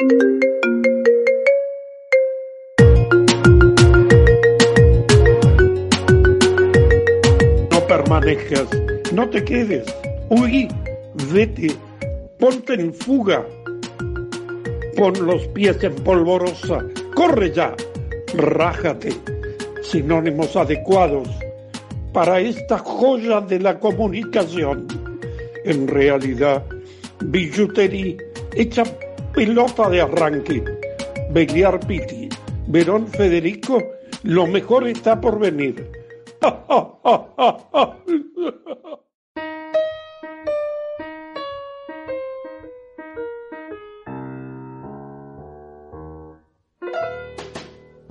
No permanezcas, no te quedes, huí, vete, ponte en fuga, pon los pies en polvorosa, corre ya, rájate, sinónimos adecuados para esta joya de la comunicación. En realidad, billutería hecha pelota de arranque. Beliar Piti, Verón Federico, lo mejor está por venir.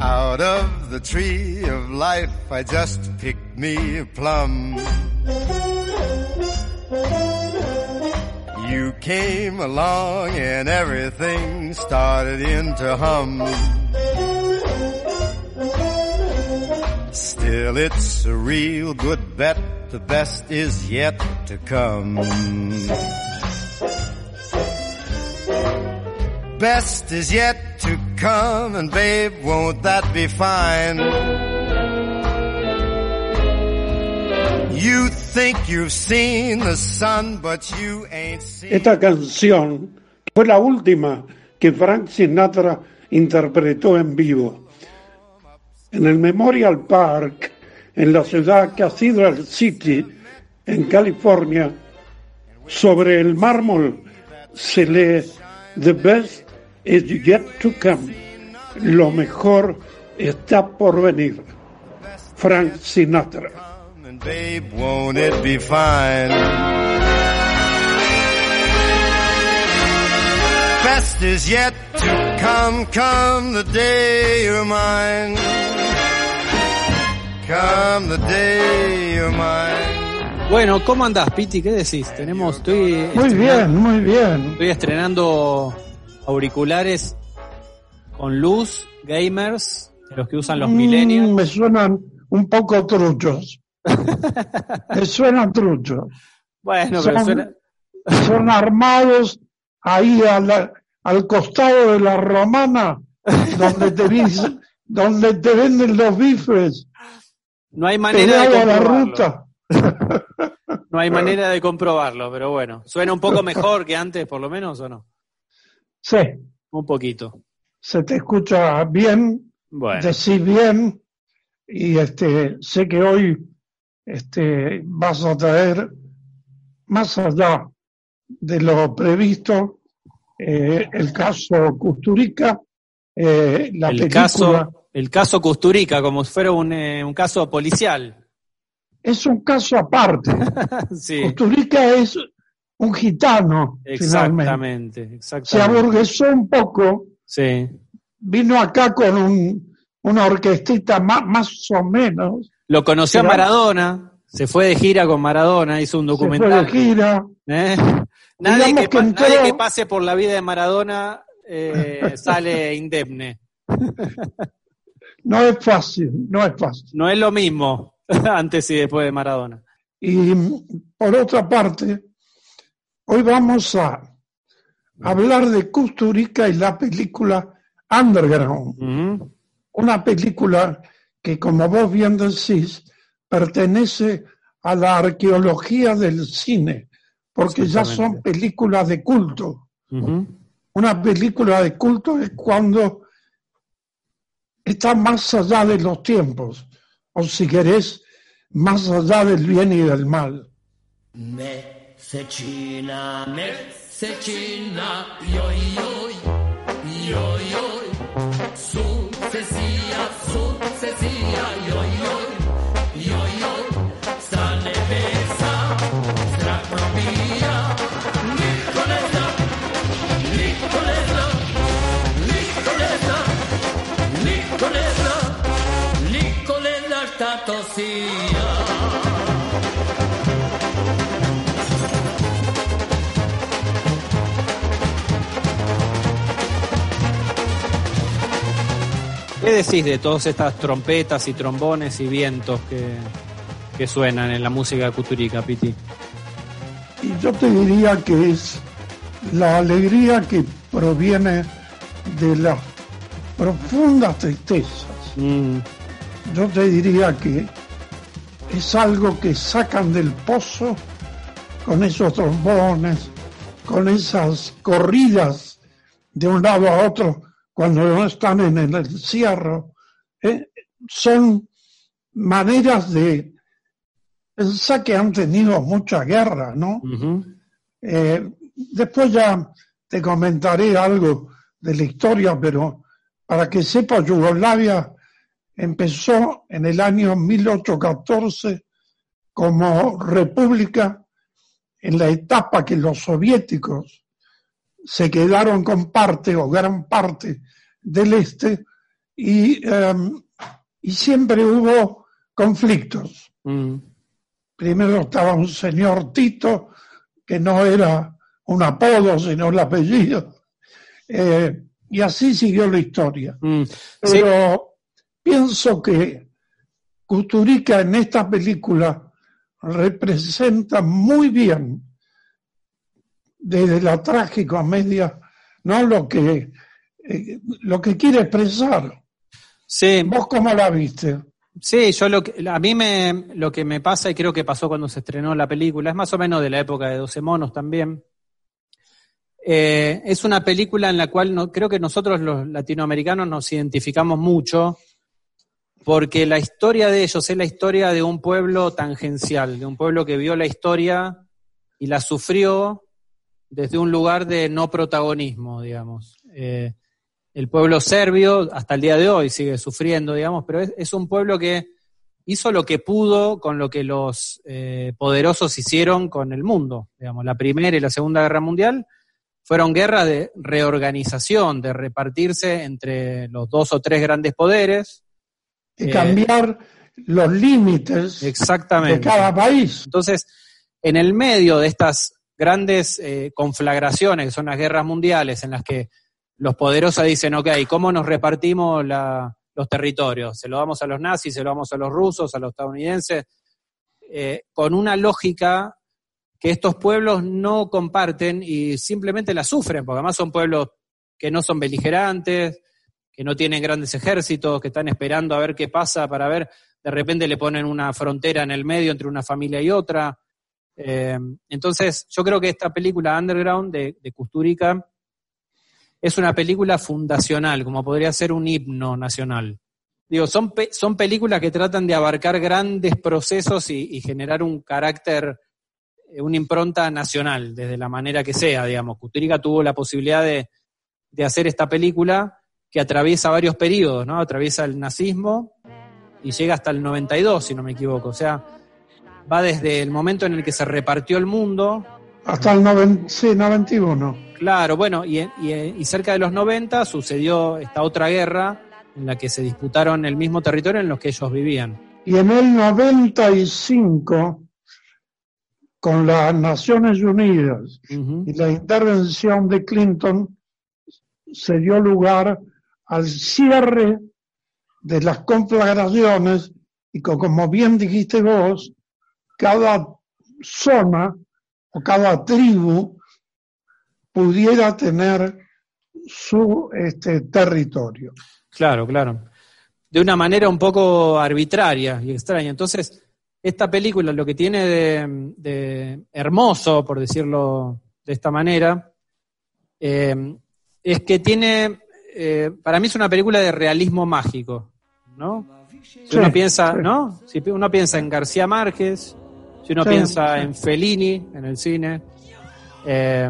Out of the tree of life, I just picked me a plum. You came along and everything started into hum. Still, it's a real good bet. The best is yet to come. Best is yet to come, and babe, won't that be fine? Esta canción fue la última que Frank Sinatra interpretó en vivo. En el Memorial Park, en la ciudad Cathedral City, en California, sobre el mármol se lee The best is yet to come. Lo mejor está por venir. Frank Sinatra. And babe, won't it be fine? Best is yet to come, come the day you're mine. Come the day you're mine. Bueno, ¿cómo andás, Piti? ¿Qué decís? Tenemos, estoy Muy bien, muy bien. Estoy estrenando auriculares con luz, gamers, de los que usan los Mm, millennials. me suenan un poco truchos. Me suenan truchos. Bueno, pero son- suena, Son armados ahí a la- al costado de la romana, donde te, donde te venden los bifes, no hay manera de la comprobarlo. ruta. No hay manera de comprobarlo, pero bueno, suena un poco mejor que antes, por lo menos, ¿o no? Sí, Un poquito. se te escucha bien, Bueno, decís bien, y este, sé que hoy este, vas a traer más allá de lo previsto eh, el caso Custurica, eh, la el película. caso, el caso Custurica, como si fuera un, eh, un caso policial. Es un caso aparte. sí, Custurica es un gitano, finalmente. exactamente, Se exactamente. aburguesó un poco, Sí. vino acá con un, una orquestita más, más o menos, Lo conoció a Maradona, se fue de gira con Maradona, hizo un se fue documental. de gira. ¿eh? Nadie, que, que pa- entró- nadie que pase por la vida de Maradona eh, sale indemne. No es fácil, no es fácil. No es lo mismo antes y después de Maradona. Y por otra parte, hoy vamos a hablar de Custurica y la película Underground, una película que, como vos bien decís, pertenece a la arqueología del cine, porque ya son películas de culto. Una película de culto es cuando está más allá de los tiempos, o si querés, más allá del bien y del mal. Mesecina, mesecina, joj, joj, joj, joj. Successia, successia, joj, joj, joj, joj. Stane besa, strach probija. Nikoleta, Nikoleta, Nikoleta, Nikoleta, stato sia. ¿Qué decís de todas estas trompetas y trombones y vientos que, que suenan en la música cuturica, Piti? Y yo te diría que es la alegría que proviene de las profundas tristezas. Mm, Yo te diría que es algo que sacan del pozo con esos trombones, con esas corridas de un lado a otro cuando no están en el encierro. ¿eh? Son maneras de pensar que han tenido mucha guerra, ¿no? Eh, después ya te comentaré algo de la historia, pero para que sepas, Yugoslavia empezó en el año 1814 como república en la etapa que los soviéticos se quedaron con parte o gran parte del este y, eh, y siempre hubo conflictos Mm, primero estaba un señor Tito, que no era un apodo, sino el apellido. Eh, y así siguió la historia. mm. Sí, Pero pienso que Kusturica en esta película representa muy bien, desde la tragicomedia, ¿no? lo que, eh, lo que quiere expresar. sí, ¿Vos cómo la viste? Sí, yo lo que, a mí me, lo que me pasa, y creo que pasó cuando se estrenó la película, es más o menos de la época de 12 monos también. Eh, es una película en la cual no, creo que nosotros los latinoamericanos nos identificamos mucho, porque la historia de ellos es la historia de un pueblo tangencial, de un pueblo que vio la historia y la sufrió desde un lugar de no protagonismo, digamos. Eh, el pueblo serbio hasta el día de hoy sigue sufriendo, digamos, pero es, es un pueblo que hizo lo que pudo con lo que los eh, poderosos hicieron con el mundo. Digamos, la Primera y la Segunda Guerra Mundial fueron guerras de reorganización, de repartirse entre los dos o tres grandes poderes. De Eh, cambiar los límites de cada país. Entonces, en el medio de estas grandes eh, conflagraciones, que son las guerras mundiales, en las que los poderosos dicen, ok, ¿cómo nos repartimos la- los territorios? ¿Se lo damos a los nazis, se lo damos a los rusos, a los estadounidenses? Eh, con una lógica que estos pueblos no comparten y simplemente la sufren, porque además son pueblos que no son beligerantes, que no tienen grandes ejércitos, que están esperando a ver qué pasa para ver, de repente le ponen una frontera en el medio entre una familia y otra. Eh, entonces, yo creo que esta película Underground de, de es una película fundacional, como podría ser un himno nacional. Digo, son, pe- son películas que tratan de abarcar grandes procesos y, y generar un carácter, eh, una impronta nacional, desde la manera que sea, digamos. Kusturica tuvo la posibilidad de, de hacer esta película que atraviesa varios periodos, ¿no? Atraviesa el nazismo y llega hasta el 92, si no me equivoco. O sea, va desde el momento en el que se repartió el mundo, Hasta el noven- sí, 91. claro, bueno, y, y- y cerca de los 90 sucedió esta otra guerra en la que se disputaron el mismo territorio en los que ellos vivían. Y en el 95, con las Naciones Unidas y la intervención de Clinton, se dio lugar al cierre de las conflagraciones y co- como bien dijiste vos, cada zona o cada tribu pudiera tener su este, territorio. Claro, claro. De una manera un poco arbitraria y extraña. Entonces, esta película lo que tiene de, de hermoso, por decirlo de esta manera, eh, es que tiene, eh, para mí es una película de realismo mágico, ¿no? Si uno piensa. ¿no? Si uno piensa en García Márquez, si uno Sí, piensa sí. en Fellini, en el cine, eh,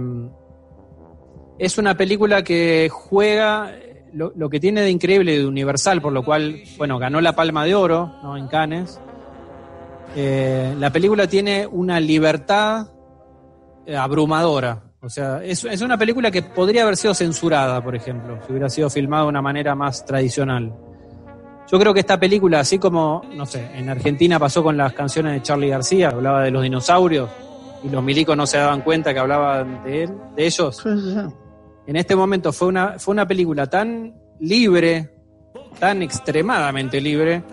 es una película que juega lo, lo que tiene de increíble y de universal, por lo cual, bueno, ganó la Palma de Oro, ¿no? En Cannes. Eh, la película tiene una libertad eh, abrumadora. O sea, es, es una película que podría haber sido censurada, por ejemplo, si hubiera sido filmada de una manera más tradicional. Yo creo que esta película, así como, no sé, en Argentina pasó con las canciones de Charlie García, hablaba de los dinosaurios, y los milicos no se daban cuenta que hablaban de él, de ellos. En este momento fue una, fue una película tan libre, tan extremadamente libre,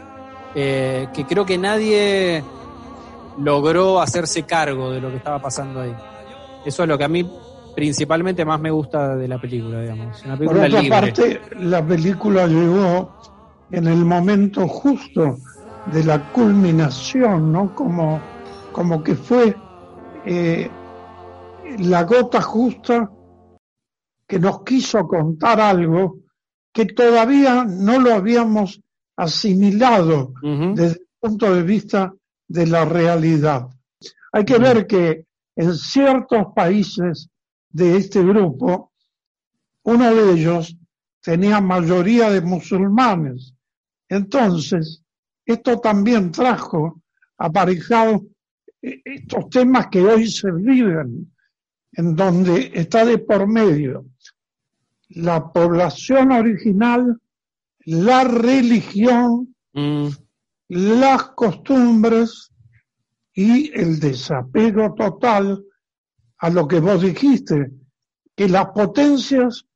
eh, que creo que nadie logró hacerse cargo de lo que estaba pasando ahí. Eso es lo que a mí principalmente más me gusta de la película, digamos. Una Por película otra libre. parte, la película llegó en el momento justo de la culminación, ¿no? Como, como que fue eh, la gota justa que nos quiso contar algo que todavía no lo habíamos asimilado desde el punto de vista de la realidad. Hay que ver que en ciertos países de este grupo, uno de ellos tenía mayoría de musulmanes. Entonces, esto también trajo aparejado eh, estos temas que hoy se viven, en donde está de por medio la población original, la religión, Mm, las costumbres y el desapego total a lo que vos dijiste, que las potencias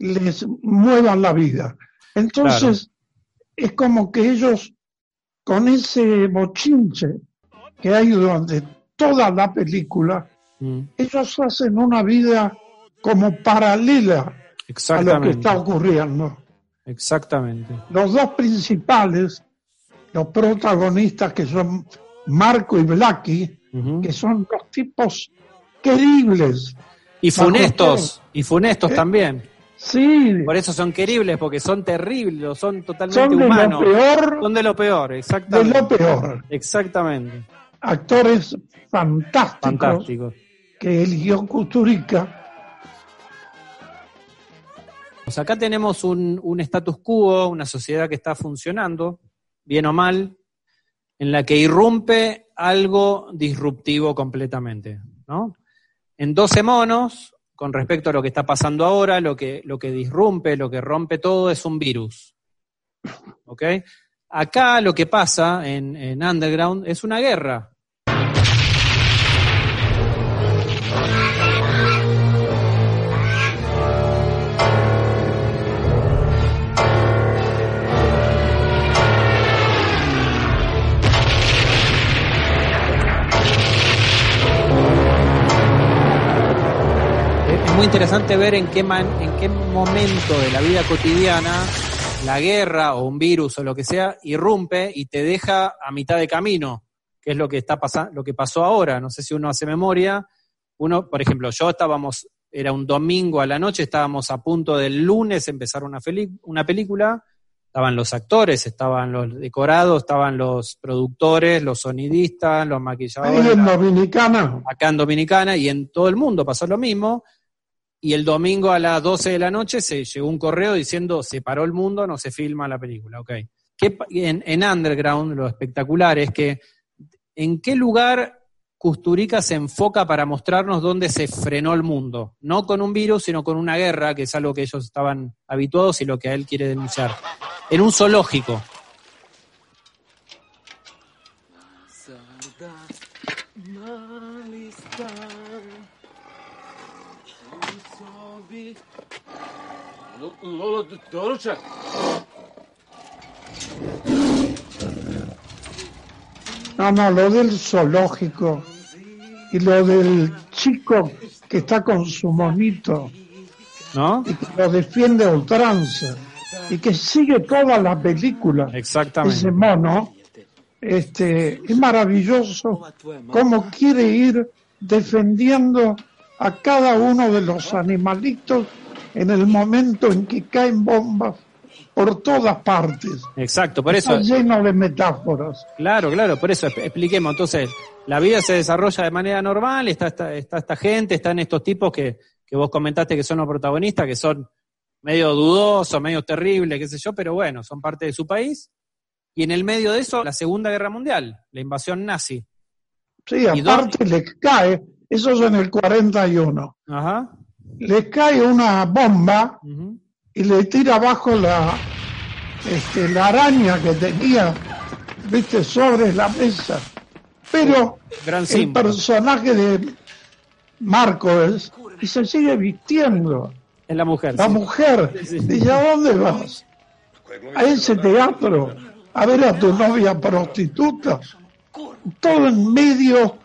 les muevan la vida. Entonces, es como que ellos, con ese bochinche que hay durante toda la película, mm, ellos hacen una vida como paralela a lo que está ocurriendo. Exactamente. los dos principales, los protagonistas que son Marco y Blackie, Ujú. que son dos tipos queribles. Y funestos, y funestos ¿Eh? también. Sí, Por eso son queribles, porque son terribles, son totalmente son de humanos. lo peor Son de lo peor, de exactamente. lo peor. Exactamente. Actores fantásticos Fantástico. que eligió Kusturica. Pues acá tenemos un, un status quo, una sociedad que está funcionando, bien o mal, en la que irrumpe algo disruptivo completamente, ¿no? En 12 monos, con respecto a lo que está pasando ahora, lo que, lo que disrumpe, lo que rompe todo es un virus. ¿Ok? Acá lo que pasa en, en Underground es una guerra. Muy interesante ver en qué, man- en qué momento de la vida cotidiana la guerra o un virus o lo que sea irrumpe y te deja a mitad de camino, que es lo que está pasando, lo que pasó ahora. No sé si uno hace memoria. Uno, por ejemplo, yo estábamos, era un domingo a la noche, estábamos a punto del lunes empezar una, una película. Estaban los actores, estaban los decorados, estaban los productores, los sonidistas, los Ahí maquilladores en Dominicana, acá en Dominicana y en todo el mundo pasó lo mismo. Y el domingo a las 12 de la noche se llegó un correo diciendo se paró el mundo, no se filma la película. Ok. ¿Qué en, en Underground lo espectacular es que en qué lugar Custurica se enfoca para mostrarnos dónde se frenó el mundo. No con un virus, sino con una guerra, que es algo que ellos estaban habituados y lo que él quiere denunciar. En un zoológico. No, no, lo del zoológico y lo del chico que está con su monito ¿No? y que lo defiende a ultranza y que sigue toda la película. Exactamente. ese mono, este, es maravilloso cómo quiere ir defendiendo a cada uno de los animalitos en el momento en que caen bombas por todas partes. Exacto, por eso. Está lleno de metáforas. Claro, claro, por eso exp- expliquemos. Entonces, la vida se desarrolla de manera normal, está esta, está esta gente, están estos tipos que, que vos comentaste que son los protagonistas, que son medio dudosos, medio terribles, qué sé yo, pero bueno, son parte de su país. Y en el medio de eso, la Segunda Guerra Mundial, la invasión nazi. Sí, ¿Y aparte les cae, eso es en el 41, Ajá. Les cae una bomba y le tira abajo la, este, la araña que tenía, viste, sobre la mesa. Pero Gran el personaje de Marco es, y se sigue vistiendo. Es la mujer. La sí. mujer Sí. dice, ¿a dónde vas? A ese teatro, a ver a tu novia prostituta. Todo en medio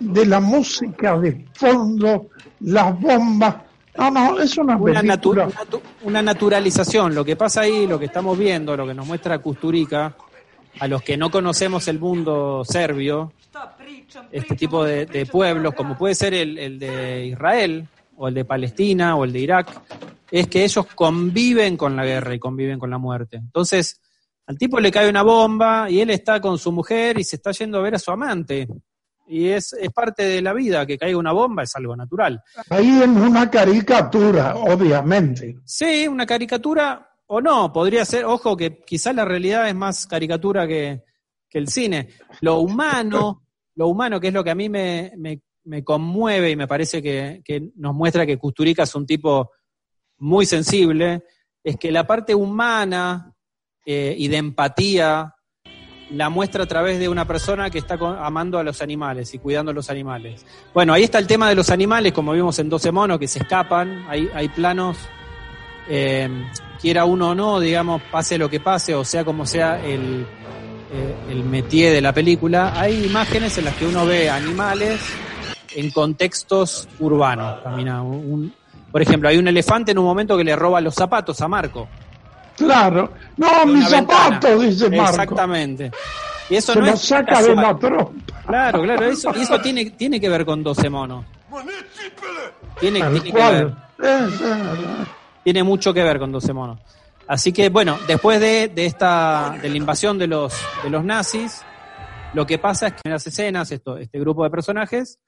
de la música de fondo, las bombas. No, no, es una Una, natu- película. natu- una naturalización. Lo que pasa ahí, lo que estamos viendo, lo que nos muestra Kusturica, a los que no conocemos el mundo serbio, este tipo de, de pueblos, como puede ser el, el de Israel, o el de Palestina, o el de Irak, es que ellos conviven con la guerra y conviven con la muerte. Entonces, al tipo le cae una bomba y él está con su mujer y se está yendo a ver a su amante. Y es, es parte de la vida, que caiga una bomba es algo natural. Ahí en una caricatura, obviamente. Sí, una caricatura o no, podría ser, ojo que quizás la realidad es más caricatura que, que el cine. Lo humano, lo humano que es lo que a mí me, me- me conmueve y me parece que, que nos muestra que Kusturica es un tipo muy sensible, es que la parte humana eh, y de empatía la muestra a través de una persona que está amando a los animales y cuidando a los animales. Bueno, ahí está el tema de los animales, como vimos en 12 monos, que se escapan, hay, hay planos eh, quiera uno o no, digamos, pase lo que pase, o sea como sea el, eh, el métier de la película, hay imágenes en las que uno ve animales en contextos urbanos. Por ejemplo, hay un elefante en un momento que le roba los zapatos a Marco. Claro. No, mis zapatos, dice Marco. Exactamente. Y eso Se no lo es saca de la trompa. Claro, claro, eso, y eso tiene, tiene que ver con 12 monos. Tiene, tiene que ver. cual. Es, eh, tiene mucho que ver con 12 monos. Así que, bueno, después de, de esta, de la invasión de los, de los nazis, lo que pasa es que en las escenas, esto, este grupo de personajes,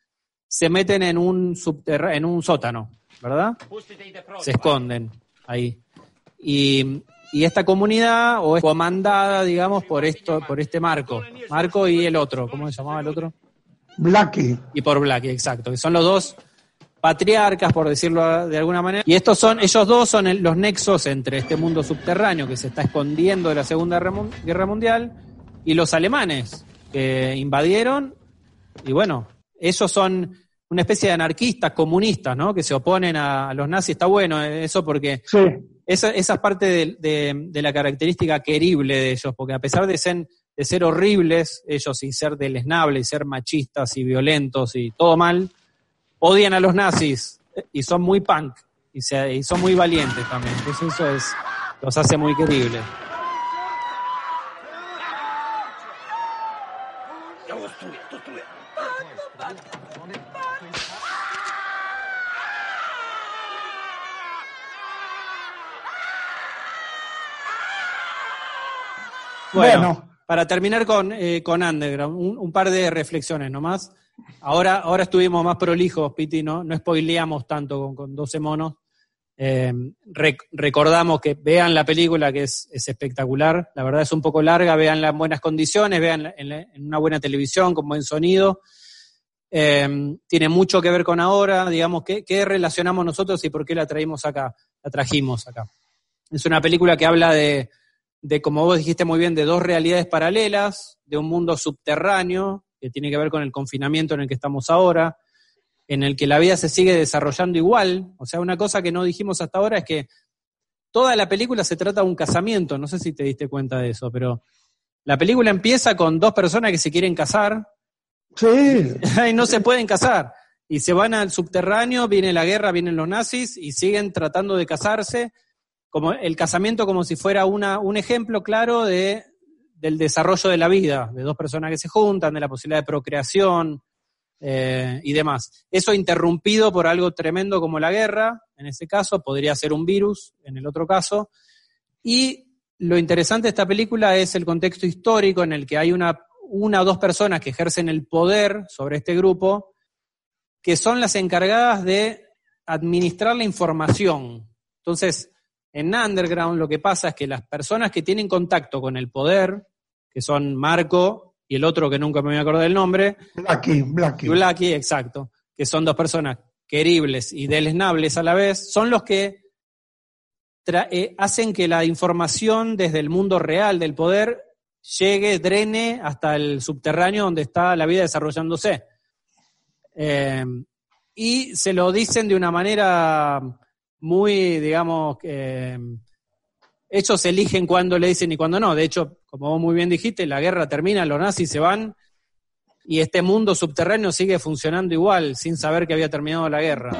se meten en un subterra en un sótano, ¿verdad? Se esconden ahí. Y, y esta comunidad, o es comandada, digamos, por esto, por este Marco. Marco y el otro, ¿cómo se llamaba el otro? Blackie. y por Blackie, exacto, que son los dos patriarcas, por decirlo de alguna manera. Y estos son, ellos dos son el- los nexos entre este mundo subterráneo que se está escondiendo de la Segunda Guerra Mundial y los alemanes que invadieron. Y bueno, ellos son una especie de anarquistas comunistas, ¿no? Que se oponen a, a los nazis. Está bueno eso porque Sí. Esa, esa es parte de, de- de la característica querible de ellos, porque a pesar de ser, de ser horribles, ellos y ser deleznables, y ser machistas y violentos y todo mal, odian a los nazis y son muy punk y, se- y son muy valientes también. Entonces eso es, los hace muy queribles. Bueno, Bueno. para terminar con, eh, con Underground, un, un par de reflexiones nomás. Ahora, ahora estuvimos más prolijos, Piti, ¿no? No spoileamos tanto con, con 12 monos. Eh, rec- recordamos que vean la película, que es, es espectacular. La verdad es un poco larga, veanla en buenas condiciones, vean en, la- en una buena televisión, con buen sonido. Eh, tiene mucho que ver con ahora, digamos, ¿qué, qué relacionamos nosotros y por qué la traímos acá? La trajimos acá. Es una película que habla de, de, como vos dijiste muy bien, de dos realidades paralelas, de un mundo subterráneo, que tiene que ver con el confinamiento en el que estamos ahora, en el que la vida se sigue desarrollando igual. O sea, una cosa que no dijimos hasta ahora es que toda la película se trata de un casamiento, no sé si te diste cuenta de eso, pero la película empieza con dos personas que se quieren casar Sí. y no se pueden casar. Y se van al subterráneo, viene la guerra, vienen los nazis y siguen tratando de casarse. Como el casamiento como si fuera una, un ejemplo claro de, del desarrollo de la vida, de dos personas que se juntan, de la posibilidad de procreación eh, y demás. Eso interrumpido por algo tremendo como la guerra, en ese caso, podría ser un virus, en el otro caso. Y lo interesante de esta película es el contexto histórico en el que hay una, una o dos personas que ejercen el poder sobre este grupo, que son las encargadas de administrar la información. Entonces, en Underground lo que pasa es que las personas que tienen contacto con el poder, que son Marco y el otro que nunca me voy a acordar del nombre, Blackie, Blackie. Blackie, exacto, que son dos personas queribles y deleznables a la vez, son los que eh, hacen que la información desde el mundo real del poder llegue, drene hasta el subterráneo donde está la vida desarrollándose. Eh, y se lo dicen de una manera muy, digamos, em, ellos eligen cuándo le dicen y cuándo no. De hecho, como vos muy bien dijiste, la guerra termina, los nazis se van y este mundo subterráneo sigue funcionando igual, sin saber que había terminado la guerra.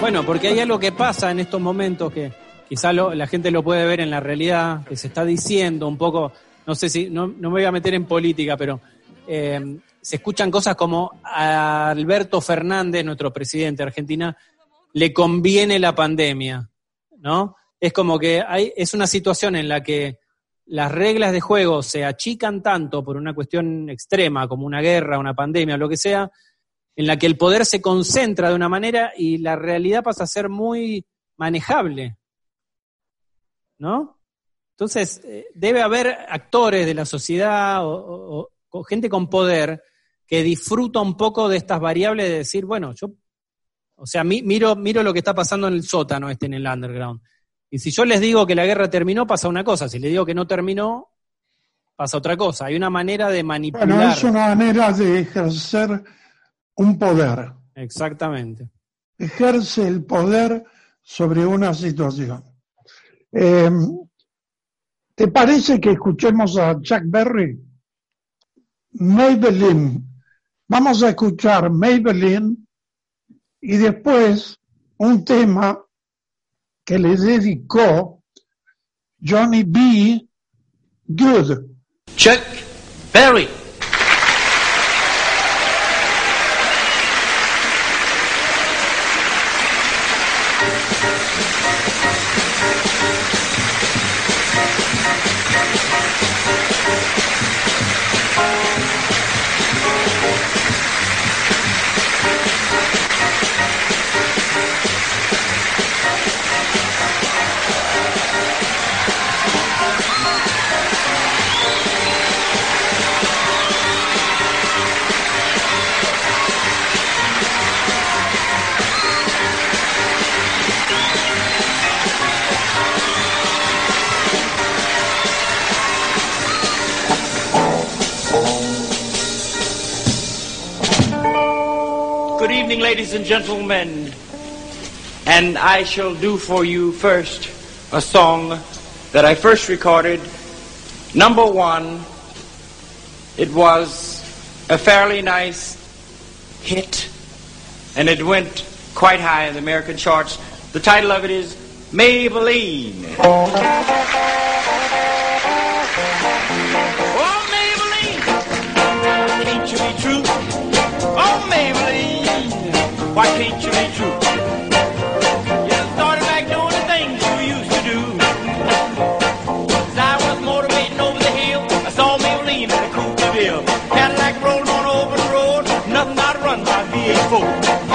Bueno, porque hay algo que pasa en estos momentos que quizá lo- la gente lo puede ver en la realidad, que se está diciendo un poco, no sé si, no, no me voy a meter en política, pero eh, se escuchan cosas como a Alberto Fernández, nuestro presidente de Argentina, le conviene la pandemia, ¿no? Es como que hay, es una situación en la que las reglas de juego se achican tanto por una cuestión extrema como una guerra, una pandemia, lo que sea, en la que el poder se concentra de una manera y la realidad pasa a ser muy manejable. ¿No? Entonces, eh, debe haber actores de la sociedad o, o- o- o gente con poder que disfruta un poco de estas variables de decir, bueno, yo, o sea, mi- miro, miro lo que está pasando en el sótano este, en el underground. Y si yo les digo que la guerra terminó, pasa una cosa. Si les digo que no terminó, pasa otra cosa. Hay una manera de manipular. Bueno, es una manera de ejercer un poder. Exactamente. Ejerce el poder sobre una situación. Eh, ¿Te parece que escuchemos a Chuck Berry? Maybelline. Vamos a escuchar Maybelline y después un tema que le dedicó Johnny B. Good. Chuck Berry. Ladies and gentlemen. And I shall do for you first a song that I first recorded. Number one, it was a fairly nice hit, and it went quite high in the American charts. The title of it is Maybelline. Oh, Maybelline, can't you be true? Oh, Maybelline, why can't you be true? You started back doing the things you used to I was motivating over the hill, I saw coupe de ville. Cadillac rolling on over the road, nothing not to run by V8 Cadillac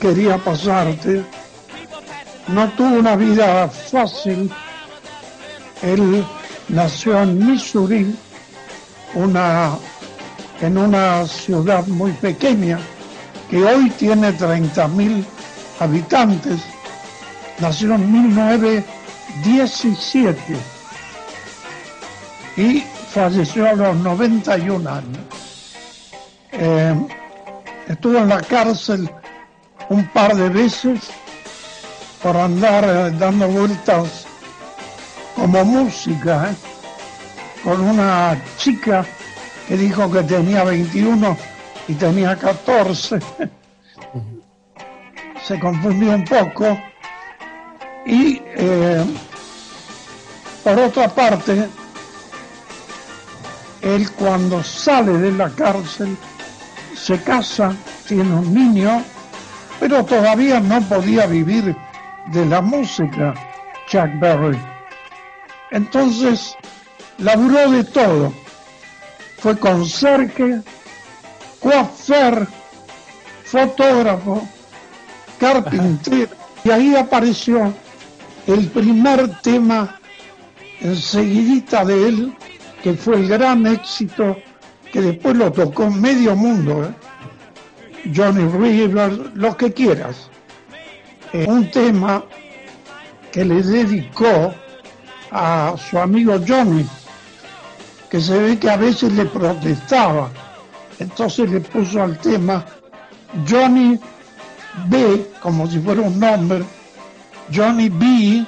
quería pasarte. No tuvo una vida fácil. Él nació en Missouri, en una ciudad muy pequeña que hoy tiene 30.000 habitantes. Nació en 1917 y falleció a los 91 años. Eh, estuvo en la cárcel un par de veces por andar eh, dando vueltas como música, ¿eh? con una chica que dijo que tenía 21 y tenía 14. Se confundió un poco. Y eh, por otra parte, él cuando sale de la cárcel se casa, tiene un niño, pero todavía no podía vivir de la música, Chuck Berry. Entonces, laburó de todo. Fue conserje, coafer, fotógrafo, carpintero. Y ahí apareció el primer tema enseguidita de él, que fue el gran éxito que después lo tocó medio mundo. ¿eh? Johnny River, lo que quieras. Eh, un tema que le dedicó a su amigo Johnny, que se ve que a veces le protestaba. Entonces le puso al tema Johnny B, como si fuera un nombre, Johnny B.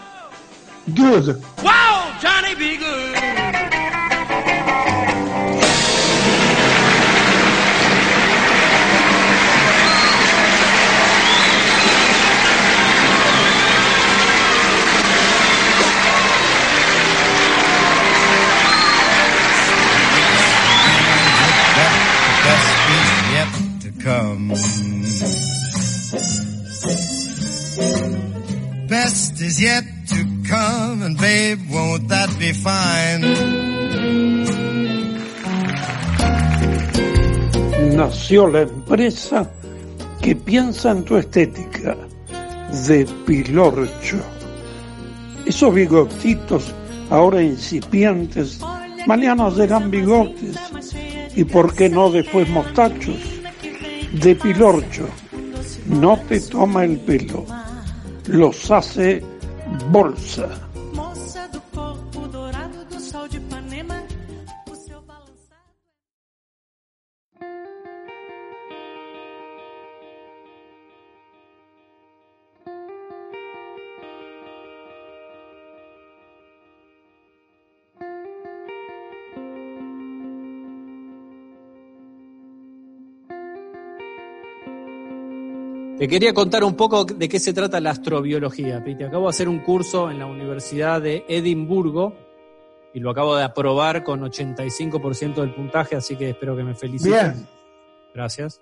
Good. Wow, Johnny be good. Nació la empresa que piensa en tu estética, de Pilorcho. Esos bigotitos ahora incipientes, mañana serán bigotes y por qué no después mostachos. De Pilorcho, no te toma el pelo, los hace bolsa. Te quería contar un poco de qué se trata la astrobiología, Piti. Acabo de hacer un curso en la Universidad de Edimburgo y lo acabo de aprobar con 85% del puntaje, así que espero que me feliciten. Bien. Gracias.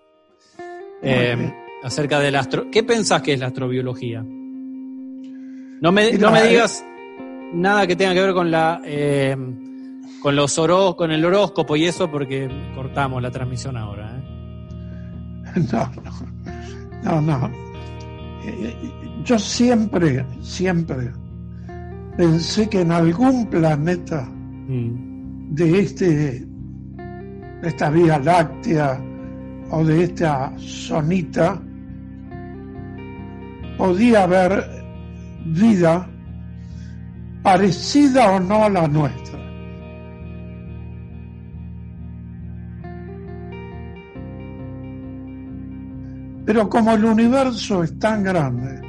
Eh, acerca del astro... ¿Qué pensás que es la astrobiología? No me, Mira, no me eh, digas nada que tenga que ver con la... eh, con los horó- con el horóscopo y eso, porque cortamos la transmisión ahora. ¿eh? No, no, no, no. Eh, Yo siempre, siempre pensé que en algún planeta Mm. de este, de esta Vía Láctea o de esta zonita podía haber vida parecida o no a la nuestra. Pero como el universo es tan grande,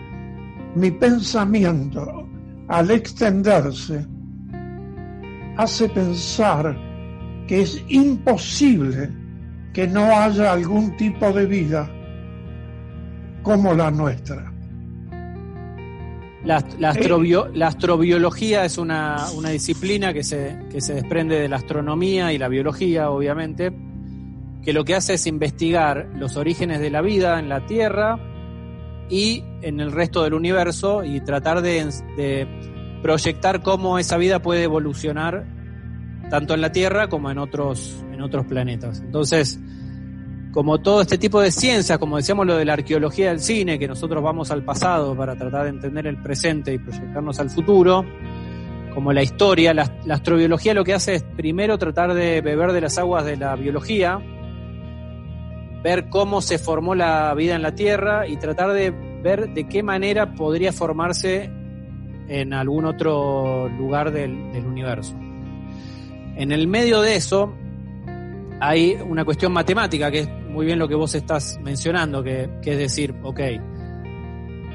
mi pensamiento, al extenderse, hace pensar que es imposible que no haya algún tipo de vida como la nuestra. La, la astrobio- la astrobiología es una, una disciplina que se, que se desprende de la astronomía y la biología, obviamente, que lo que hace es investigar los orígenes de la vida en la Tierra y en el resto del universo y tratar de, proyectar cómo esa vida puede evolucionar tanto en la Tierra como en otros, en otros planetas. Entonces, como todo este tipo de ciencias, como decíamos lo de la arqueología del cine, que nosotros vamos al pasado para tratar de entender el presente y proyectarnos al futuro, como la historia, la astrobiología lo que hace es primero tratar de beber de las aguas de la biología, ver cómo se formó la vida en la Tierra y tratar de ver de qué manera podría formarse en algún otro lugar del, del universo. En el medio de eso hay una cuestión matemática, que es muy bien lo que vos estás mencionando, que, que es decir, ok,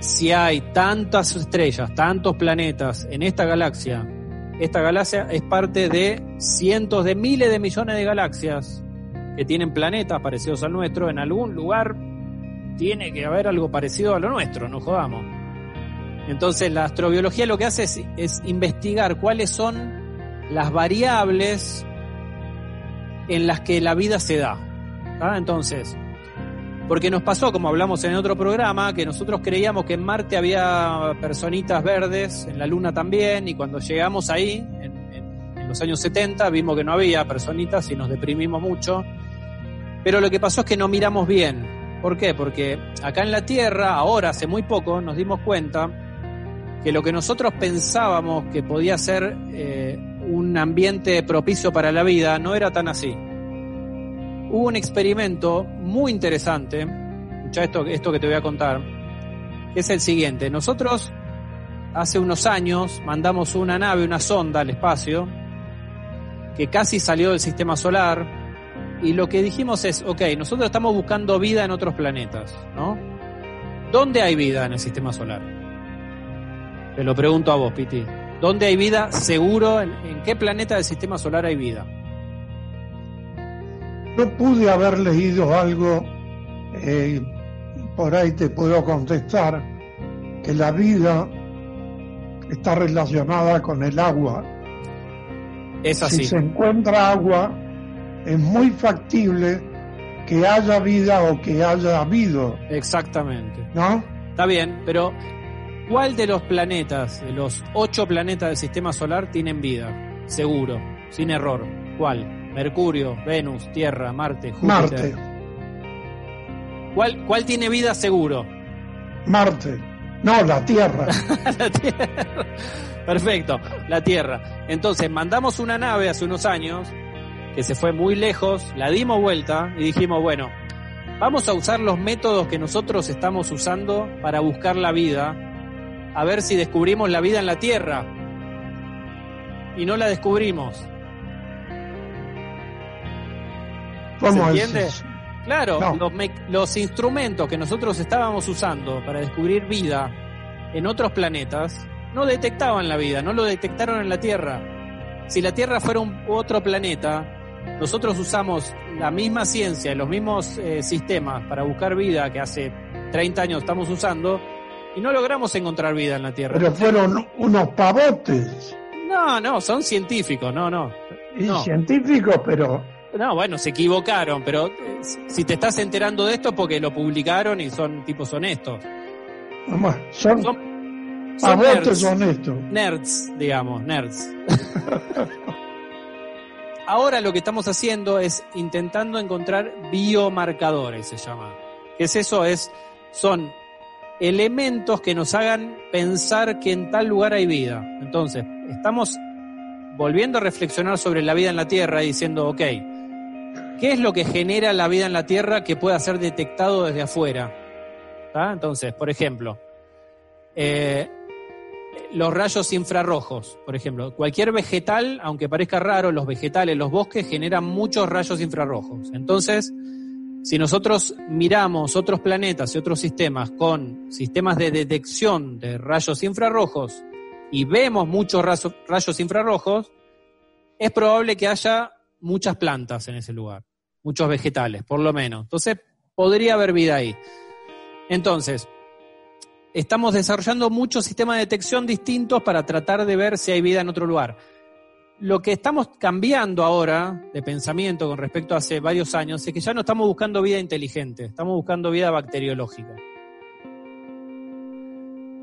si hay tantas estrellas, tantos planetas en esta galaxia, esta galaxia es parte de cientos de miles de millones de galaxias que tienen planetas parecidos al nuestro, en algún lugar tiene que haber algo parecido a lo nuestro, no jodamos. Entonces la astrobiología lo que hace es, es investigar cuáles son las variables en las que la vida se da. ¿tá? Entonces, porque nos pasó, como hablamos en otro programa, que nosotros creíamos que en Marte había personitas verdes, en la Luna también, y cuando llegamos ahí, en los años 70, vimos que no había personitas y nos deprimimos mucho. Pero lo que pasó es que no miramos bien. ¿Por qué? Porque acá en la Tierra, ahora, hace muy poco, nos dimos cuenta que lo que nosotros pensábamos que podía ser eh, un ambiente propicio para la vida no era tan así. Hubo un experimento muy interesante, escucha esto, esto que te voy a contar, que es el siguiente. Nosotros hace unos años mandamos una nave, una sonda al espacio, que casi salió del sistema solar, y lo que dijimos es, ok, nosotros estamos buscando vida en otros planetas, ¿no? ¿Dónde hay vida en el sistema solar? Te lo pregunto a vos, Piti. ¿Dónde hay vida seguro? ¿En, en qué planeta del sistema solar hay vida? Yo pude haber leído algo, eh, por ahí te puedo contestar, que la vida está relacionada con el agua. Es Si así. se encuentra agua, es muy factible que haya vida o que haya habido, Exactamente. ¿no? Está bien, pero ¿cuál de los planetas, de los ocho planetas del sistema solar, tienen vida? Seguro, sin error. ¿Cuál? Mercurio, Venus, Tierra, Marte, Júpiter. Marte, ¿Cuál, ¿Cuál tiene vida seguro? Marte, no la Tierra. la Tierra. Perfecto, la Tierra. Entonces, mandamos una nave hace unos años que se fue muy lejos, la dimos vuelta y dijimos, bueno, vamos a usar los métodos que nosotros estamos usando para buscar la vida, a ver si descubrimos la vida en la Tierra. Y no la descubrimos. ¿Cómo ¿Se es entiende? eso? Claro, No. los, los instrumentos que nosotros estábamos usando para descubrir vida en otros planetas no detectaban la vida, no lo detectaron en la Tierra. Si la Tierra fuera un otro planeta, nosotros usamos la misma ciencia, los mismos eh, sistemas para buscar vida que hace 30 años estamos usando y no logramos encontrar vida en la Tierra. Pero fueron unos pavotes No, no, son científicos, no, no. y No. científicos, pero No, bueno, se equivocaron, pero eh, si te estás enterando de esto es porque lo publicaron y son tipos honestos. son, Son, son pavotes nerds, honestos. nerds, digamos, nerds. Ahora lo que estamos haciendo es intentando encontrar biomarcadores, se llama. ¿Qué es eso? Es, son elementos que nos hagan pensar que en tal lugar hay vida. Entonces, estamos volviendo a reflexionar sobre la vida en la Tierra y diciendo, ok, ¿qué es lo que genera la vida en la Tierra que pueda ser detectado desde afuera? Entonces, por ejemplo, eh, los rayos infrarrojos, por ejemplo. Cualquier vegetal, aunque parezca raro, los vegetales, los bosques generan muchos rayos infrarrojos. Entonces, si nosotros miramos otros planetas y otros sistemas con sistemas de detección de rayos infrarrojos y vemos muchos rayos infrarrojos, es probable que haya muchas plantas en ese lugar, muchos vegetales, por lo menos. Entonces, podría haber vida ahí. Entonces, estamos desarrollando muchos sistemas de detección distintos para tratar de ver si hay vida en otro lugar. Lo que estamos cambiando ahora de pensamiento con respecto a hace varios años es que ya no estamos buscando vida inteligente, estamos buscando vida bacteriológica.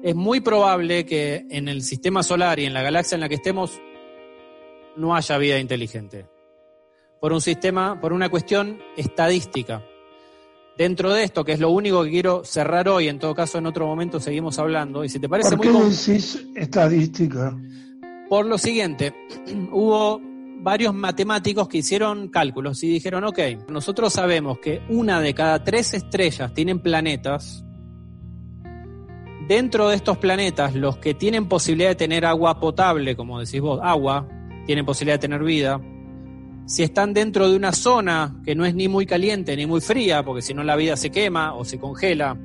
Es muy probable que en el sistema solar y en la galaxia en la que estemos no haya vida inteligente. Por un sistema, por una cuestión estadística. Dentro de esto, que es lo único que quiero cerrar hoy, en todo caso en otro momento seguimos hablando, y si te parece ¿Por muy qué con- decís estadística? por lo siguiente, hubo varios matemáticos que hicieron cálculos y dijeron, ok, nosotros sabemos que una de cada tres estrellas tienen planetas. Dentro de estos planetas, los que tienen posibilidad de tener agua potable, como decís vos, agua, tienen posibilidad de tener vida. Si están dentro de una zona que no es ni muy caliente ni muy fría, porque si no la vida se quema o se congela,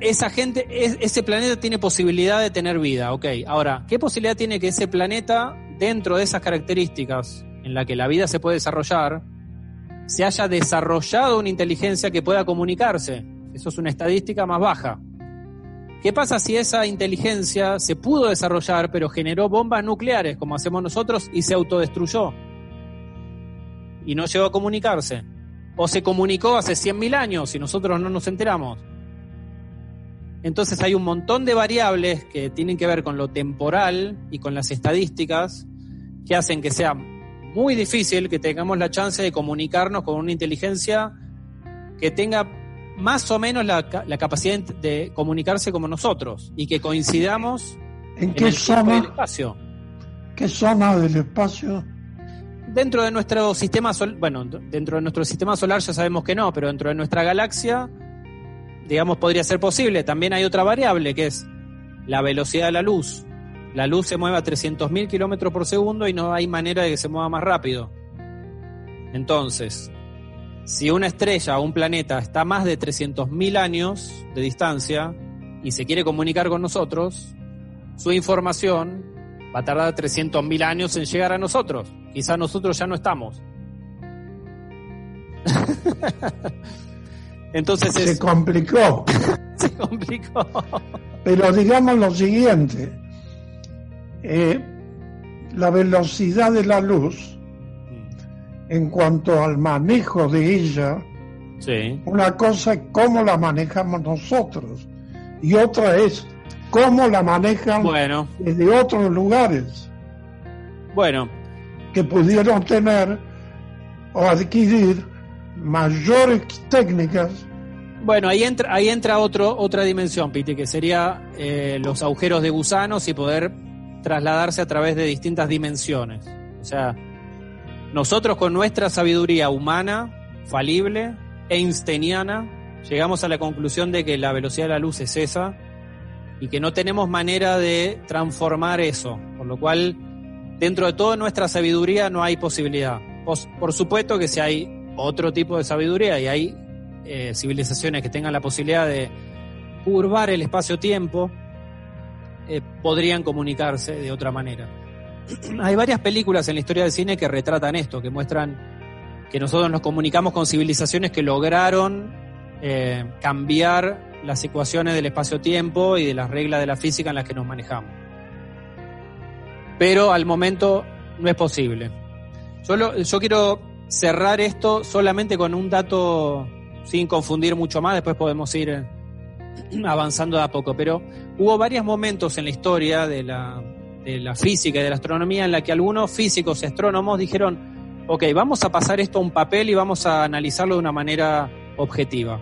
esa gente, es- ese planeta tiene posibilidad de tener vida, ok. Ahora, ¿qué posibilidad tiene que ese planeta, dentro de esas características en la que la vida se puede desarrollar, se haya desarrollado una inteligencia que pueda comunicarse? Eso es una estadística más baja. ¿Qué pasa si esa inteligencia se pudo desarrollar, pero generó bombas nucleares, como hacemos nosotros, y se autodestruyó? Y no llegó a comunicarse. O se comunicó hace 100.000 años y nosotros no nos enteramos. Entonces hay un montón de variables que tienen que ver con lo temporal y con las estadísticas que hacen que sea muy difícil que tengamos la chance de comunicarnos con una inteligencia que tenga más o menos la, la capacidad de comunicarse como nosotros y que coincidamos ¿En en qué el y el zona, espacio. qué zona del espacio? Dentro de nuestro sistema solar, bueno, dentro de nuestro sistema solar ya sabemos que no, pero dentro de nuestra galaxia, digamos, podría ser posible. También hay otra variable que es la velocidad de la luz. La luz se mueve a 300.000 kilómetros por segundo y no hay manera de que se mueva más rápido. Entonces, si una estrella o un planeta está a más de 300.000 años de distancia y se quiere comunicar con nosotros, su información va a tardar 300.000 años en llegar a nosotros. Quizá nosotros ya no estamos. Entonces Se es, complicó. se complicó. Pero digamos lo siguiente, eh, la velocidad de la luz, en cuanto al manejo de ella, Sí. una cosa es cómo la manejamos nosotros y otra es cómo la manejan Bueno, desde otros lugares bueno, que pudieron tener o adquirir mayores técnicas Bueno, ahí entra, ahí entra otro, otra dimensión, Piti, que sería eh, los agujeros de gusanos y poder trasladarse a través de distintas dimensiones. O sea, nosotros con nuestra sabiduría humana, falible, einsteiniana, llegamos a la conclusión de que la velocidad de la luz es esa y que no tenemos manera de transformar eso. Por lo cual, dentro de toda nuestra sabiduría no hay posibilidad. Pos- Por supuesto que si hay otro tipo de sabiduría y hay eh, civilizaciones que tengan la posibilidad de curvar el espacio-tiempo, eh, podrían comunicarse de otra manera. Hay varias películas en la historia del cine que retratan esto, que muestran que nosotros nos comunicamos con civilizaciones que lograron eh, cambiar las ecuaciones del espacio-tiempo y de las reglas de la física en las que nos manejamos. Pero al momento no es posible. Yo, yo quiero cerrar esto solamente con un dato sin confundir mucho más, después podemos ir eh, avanzando de a poco, pero hubo varios momentos en la historia de la, de la física y de la astronomía en la que algunos físicos y astrónomos dijeron, ok, vamos a pasar esto a un papel y vamos a analizarlo de una manera objetiva.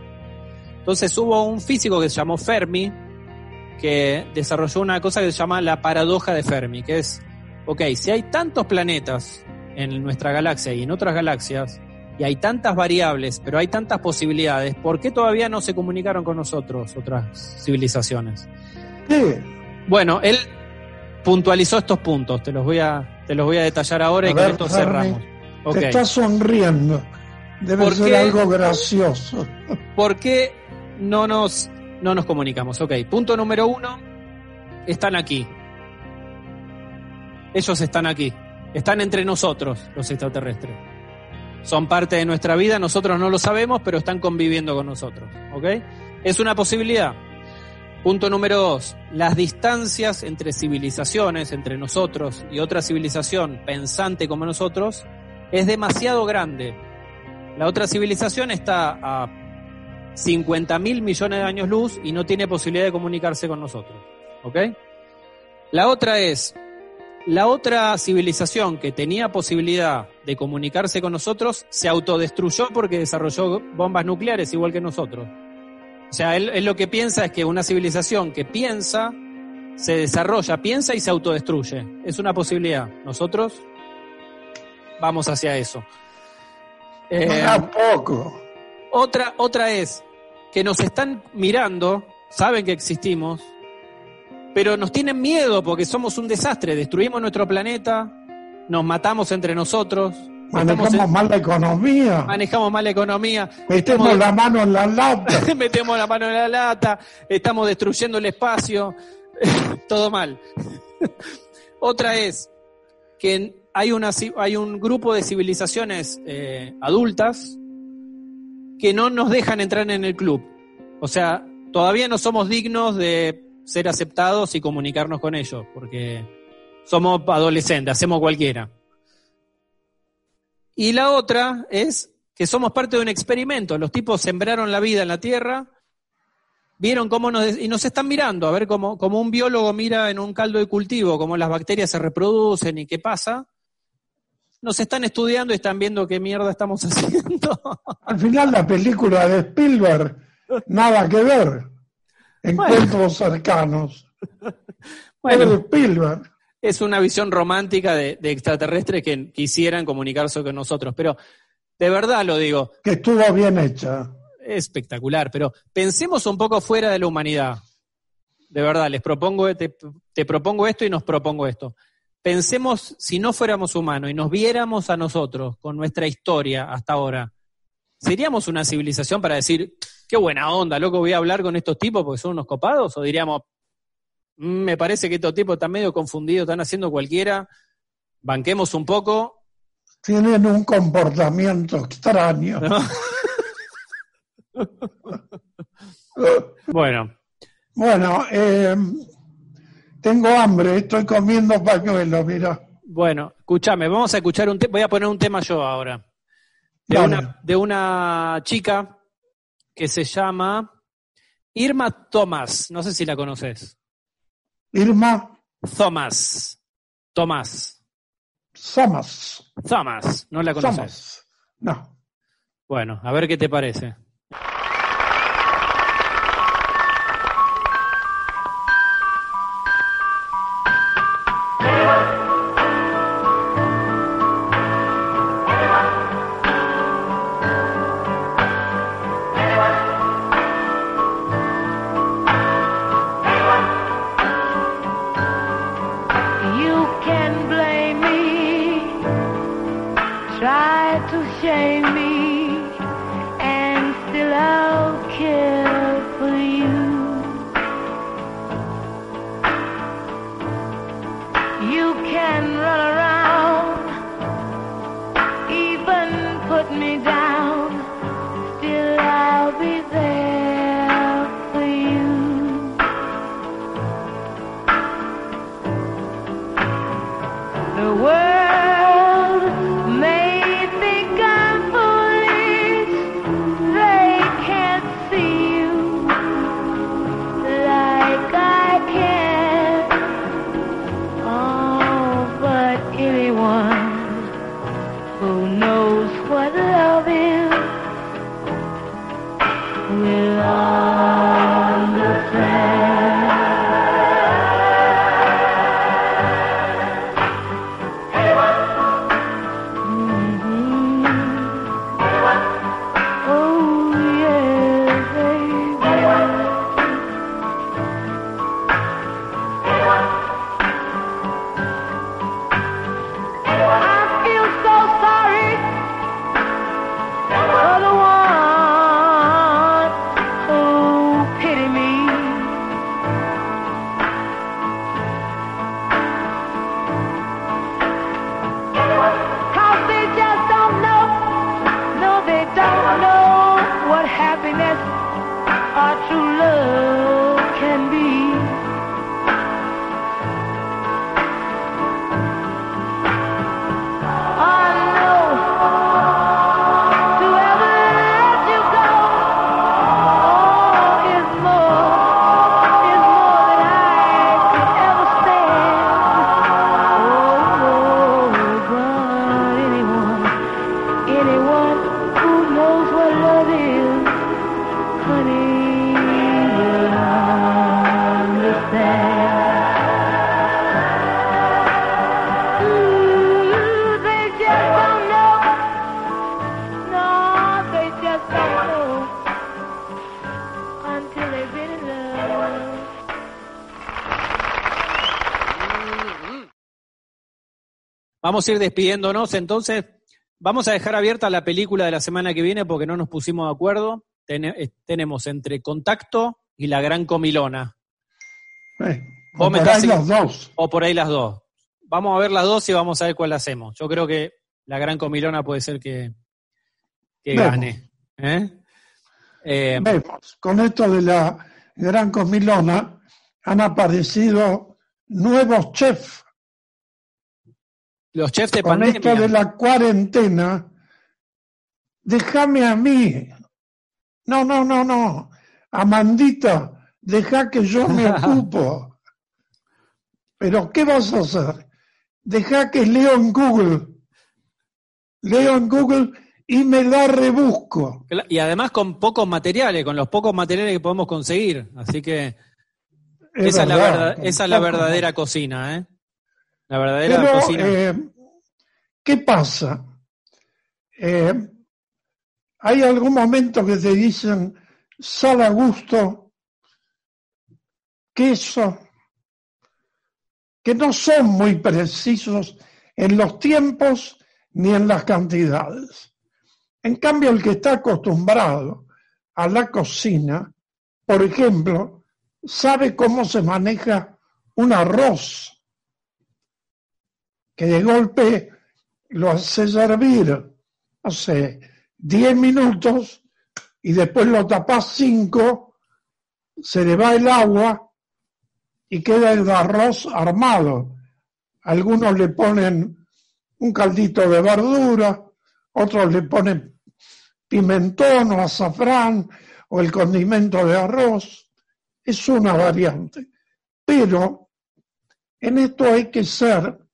Entonces hubo un físico que se llamó Fermi, que desarrolló una cosa que se llama la paradoja de Fermi, que es, ok, si hay tantos planetas en nuestra galaxia y en otras galaxias, y hay tantas variables, pero hay tantas posibilidades, ¿por qué todavía no se comunicaron con nosotros otras civilizaciones? ¿Qué? Bueno, él puntualizó estos puntos, te los voy a, te los voy a detallar ahora y con esto cerramos. Ok. Te estás sonriendo. Debe ¿Por ser qué? algo gracioso. ¿Por qué no nos, no nos comunicamos? Ok, punto número uno, están aquí. Ellos están aquí. Están entre nosotros, los extraterrestres. Son parte de nuestra vida, nosotros no lo sabemos, pero están conviviendo con nosotros. ¿Ok? Es una posibilidad. Punto número dos, las distancias entre civilizaciones, entre nosotros y otra civilización pensante como nosotros, es demasiado grande. La otra civilización está a 50 mil millones de años luz y no tiene posibilidad de comunicarse con nosotros. ¿Ok? La otra es, la otra civilización que tenía posibilidad de comunicarse con nosotros se autodestruyó porque desarrolló bombas nucleares igual que nosotros. O sea, él, él lo que piensa es que una civilización que piensa, se desarrolla, piensa y se autodestruye. Es una posibilidad. Nosotros vamos hacia eso. Eh, poco. otra, otra es que nos están mirando, saben que existimos, pero nos tienen miedo porque somos un desastre, destruimos nuestro planeta, nos matamos entre nosotros, Manejamos en- mal la economía. manejamos mal la economía, Metemos estamos- la mano en la lata. metemos la mano en la lata, estamos destruyendo el espacio, todo mal. Otra es que hay, una, hay un grupo de civilizaciones eh, adultas que no nos dejan entrar en el club. O sea, todavía no somos dignos de ser aceptados y comunicarnos con ellos, porque somos adolescentes, hacemos cualquiera. Y la otra es que somos parte de un experimento. Los tipos sembraron la vida en la Tierra, vieron cómo nos... y nos están mirando, a ver cómo, como un biólogo mira en un caldo de cultivo, cómo las bacterias se reproducen y qué pasa. Nos están estudiando y están viendo qué mierda estamos haciendo. Al final la película de Spielberg, nada que ver. Encuentros cercanos. Es de bueno, Spielberg. Es una visión romántica de, de extraterrestres que quisieran comunicarse con nosotros, pero de verdad lo digo, que estuvo bien hecha. espectacular, pero pensemos un poco fuera de la humanidad. De verdad, les propongo, te, te propongo esto y nos propongo esto. Pensemos si no fuéramos humanos y nos viéramos a nosotros con nuestra historia hasta ahora. ¿Seríamos una civilización para decir, qué buena onda, loco, voy a hablar con estos tipos porque son unos copados? ¿O diríamos, "Mm, me parece que estos tipos están medio confundidos, están haciendo cualquiera, banquemos un poco? Tienen un comportamiento extraño. ¿no? bueno, Bueno, eh, tengo hambre, estoy comiendo pañuelos, mira. Bueno, escúchame, vamos a escuchar un tema, voy a poner un tema yo ahora. De una, de una chica que se llama Irma Thomas, no sé si la conoces. Irma Thomas. Tomás. Somos. Thomas, no la conoces. Somos. No. Bueno, a ver qué te parece. Vamos a ir despidiéndonos, entonces. Vamos a dejar abierta la película de la semana que viene porque no nos pusimos de acuerdo. Eh, tenemos entre Contacto y La Gran Comilona. Eh, o por ahí los dos. O por ahí las dos. Vamos a ver las dos y vamos a ver cuál hacemos. Yo creo que La Gran Comilona puede ser que, que gane. ¿eh? Eh, Vemos, con esto de la gran comilona han aparecido nuevos chefs. Los chefs de Con pandemia. esto de la cuarentena, déjame a mí. No, no, no, no. Amandita, deja que yo me ocupo. Pero, ¿qué vas a hacer? Deja que leo en Google. Leo en Google y me la rebusco. Y además con pocos materiales, con los pocos materiales que podemos conseguir. Así que Es esa, es la verdad, esa es la verdadera cocina, ¿eh? La verdadera Pero, cocina. eh, ¿qué pasa? Eh, hay algún momento que te dicen sal a gusto, queso, que no son muy precisos en los tiempos ni en las cantidades. En cambio, el que está acostumbrado a la cocina, por ejemplo, sabe cómo se maneja un arroz que de golpe lo hace servir, no sé, 10 minutos y después lo tapas 5, se le va el agua y queda el arroz armado. Algunos le ponen un caldito de verdura, otros le ponen pimentón o azafrán o el condimento de arroz. Es una variante. Pero en esto hay que ser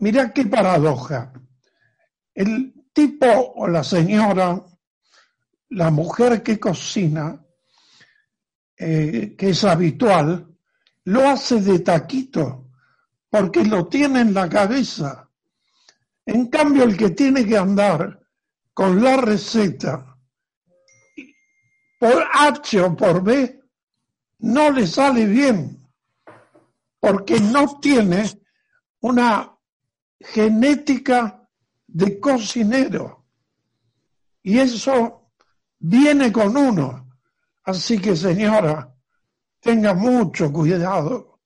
Mirá qué paradoja. El tipo o la señora, la mujer que cocina, eh, que es habitual, lo hace de taquito, porque lo tiene en la cabeza. En cambio, el que tiene que andar con la receta por H o por B, no le sale bien, porque no tiene una genética de cocinero. Y eso viene con uno. Así que señora, tenga mucho cuidado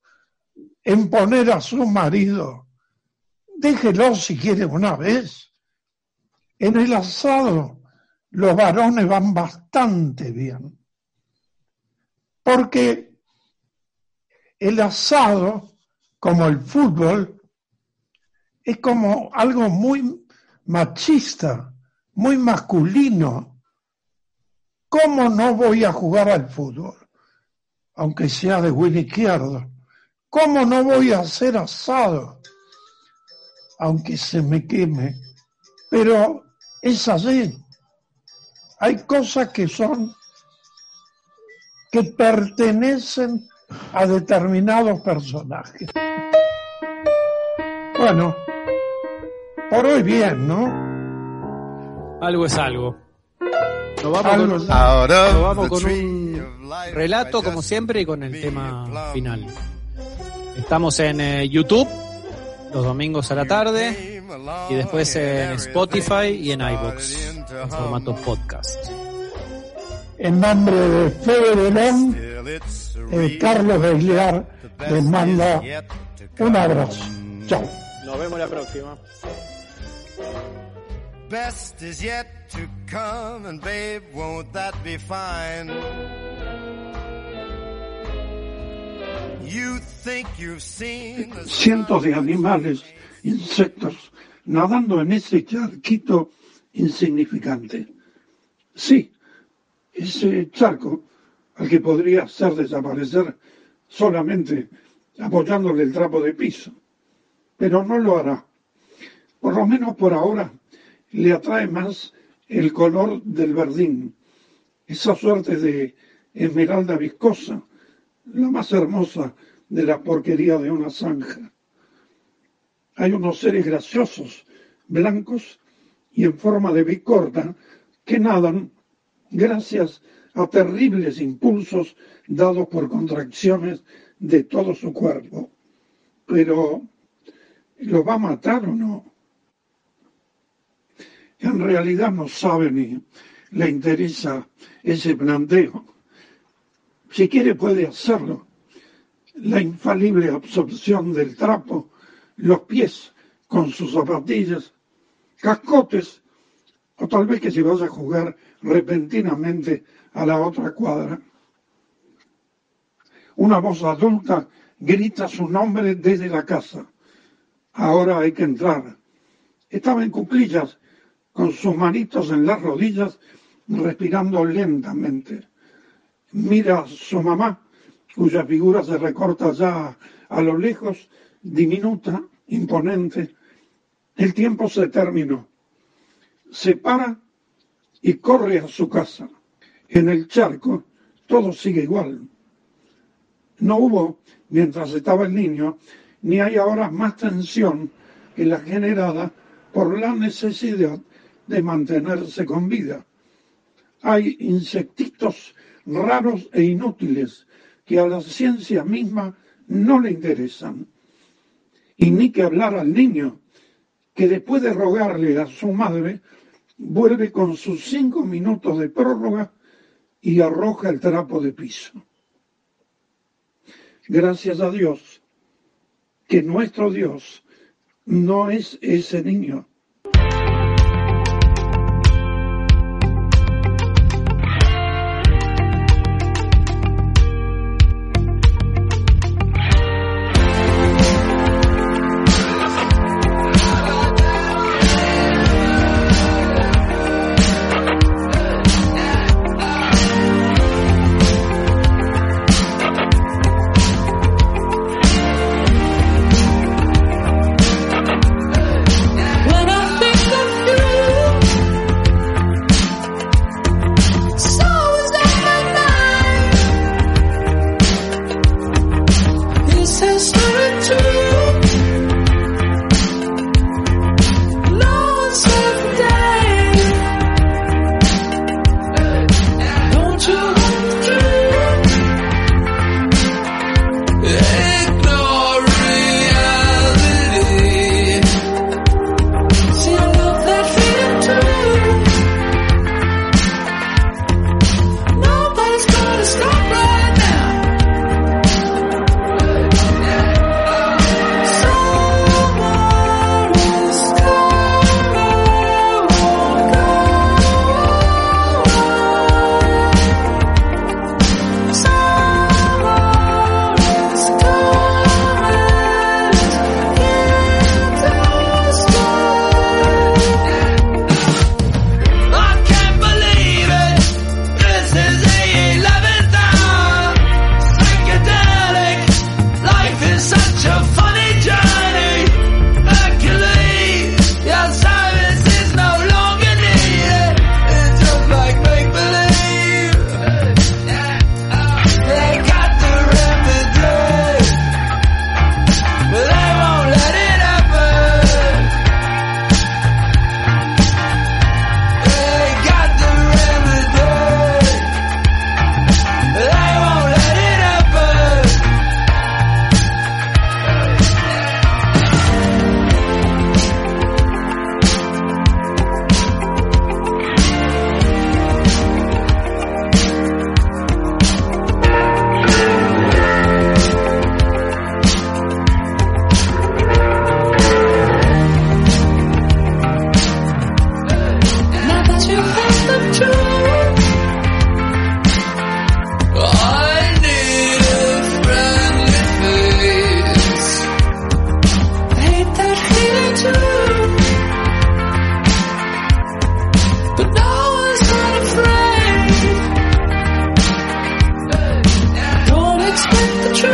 en poner a su marido. Déjelo si quiere una vez. En el asado los varones van bastante bien. Porque el asado, como el fútbol, es como algo muy machista, muy masculino. ¿Cómo no voy a jugar al fútbol? Aunque sea de buen izquierdo. ¿Cómo no voy a hacer asado? Aunque se me queme. Pero es así. Hay cosas que son que pertenecen a determinados personajes. Bueno, por hoy bien, ¿no? Algo es algo. Nos vamos Algo con, nos vamos un relato, como siempre, y con el tema final. Estamos en eh, YouTube los domingos a la tarde y después en Spotify y en iBox en formato podcast. En nombre de Fede eh, Carlos Aguilar les manda un abrazo. Chao. Nos vemos la próxima. Best is yet to come, and babe, won't that be fine? You think you've seen Cientos de animales, insectos, nadando en ese charquito insignificante. Sí, ese charco al que podría hacer desaparecer solamente apoyándole el trapo de piso. Pero no lo hará. Por lo menos por ahora le atrae más el color del verdín, esa suerte de esmeralda viscosa, la más hermosa de la porquería de una zanja. Hay unos seres graciosos, blancos y en forma de bicorta, que nadan gracias a terribles impulsos dados por contracciones de todo su cuerpo. Pero ¿Lo va a matar o no? En realidad no sabe ni le interesa ese planteo. Si quiere puede hacerlo. La infalible absorción del trapo, los pies con sus zapatillas, cascotes, o tal vez que se vaya a jugar repentinamente a la otra cuadra. Una voz adulta grita su nombre desde la casa. Ahora hay que entrar. Estaba en cuclillas, con sus manitos en las rodillas, respirando lentamente. Mira a su mamá, cuya figura se recorta ya a lo lejos, diminuta, imponente. El tiempo se terminó. Se para y corre a su casa. En el charco todo sigue igual. No hubo, mientras estaba el niño, ni hay ahora más tensión que la generada por la necesidad de mantenerse con vida. Hay insectitos raros e inútiles que a la ciencia misma no le interesan. Y ni que hablar al niño, que después de rogarle a su madre, vuelve con sus cinco minutos de prórroga y arroja el trapo de piso. Gracias a Dios que nuestro Dios no es ese niño. The truth.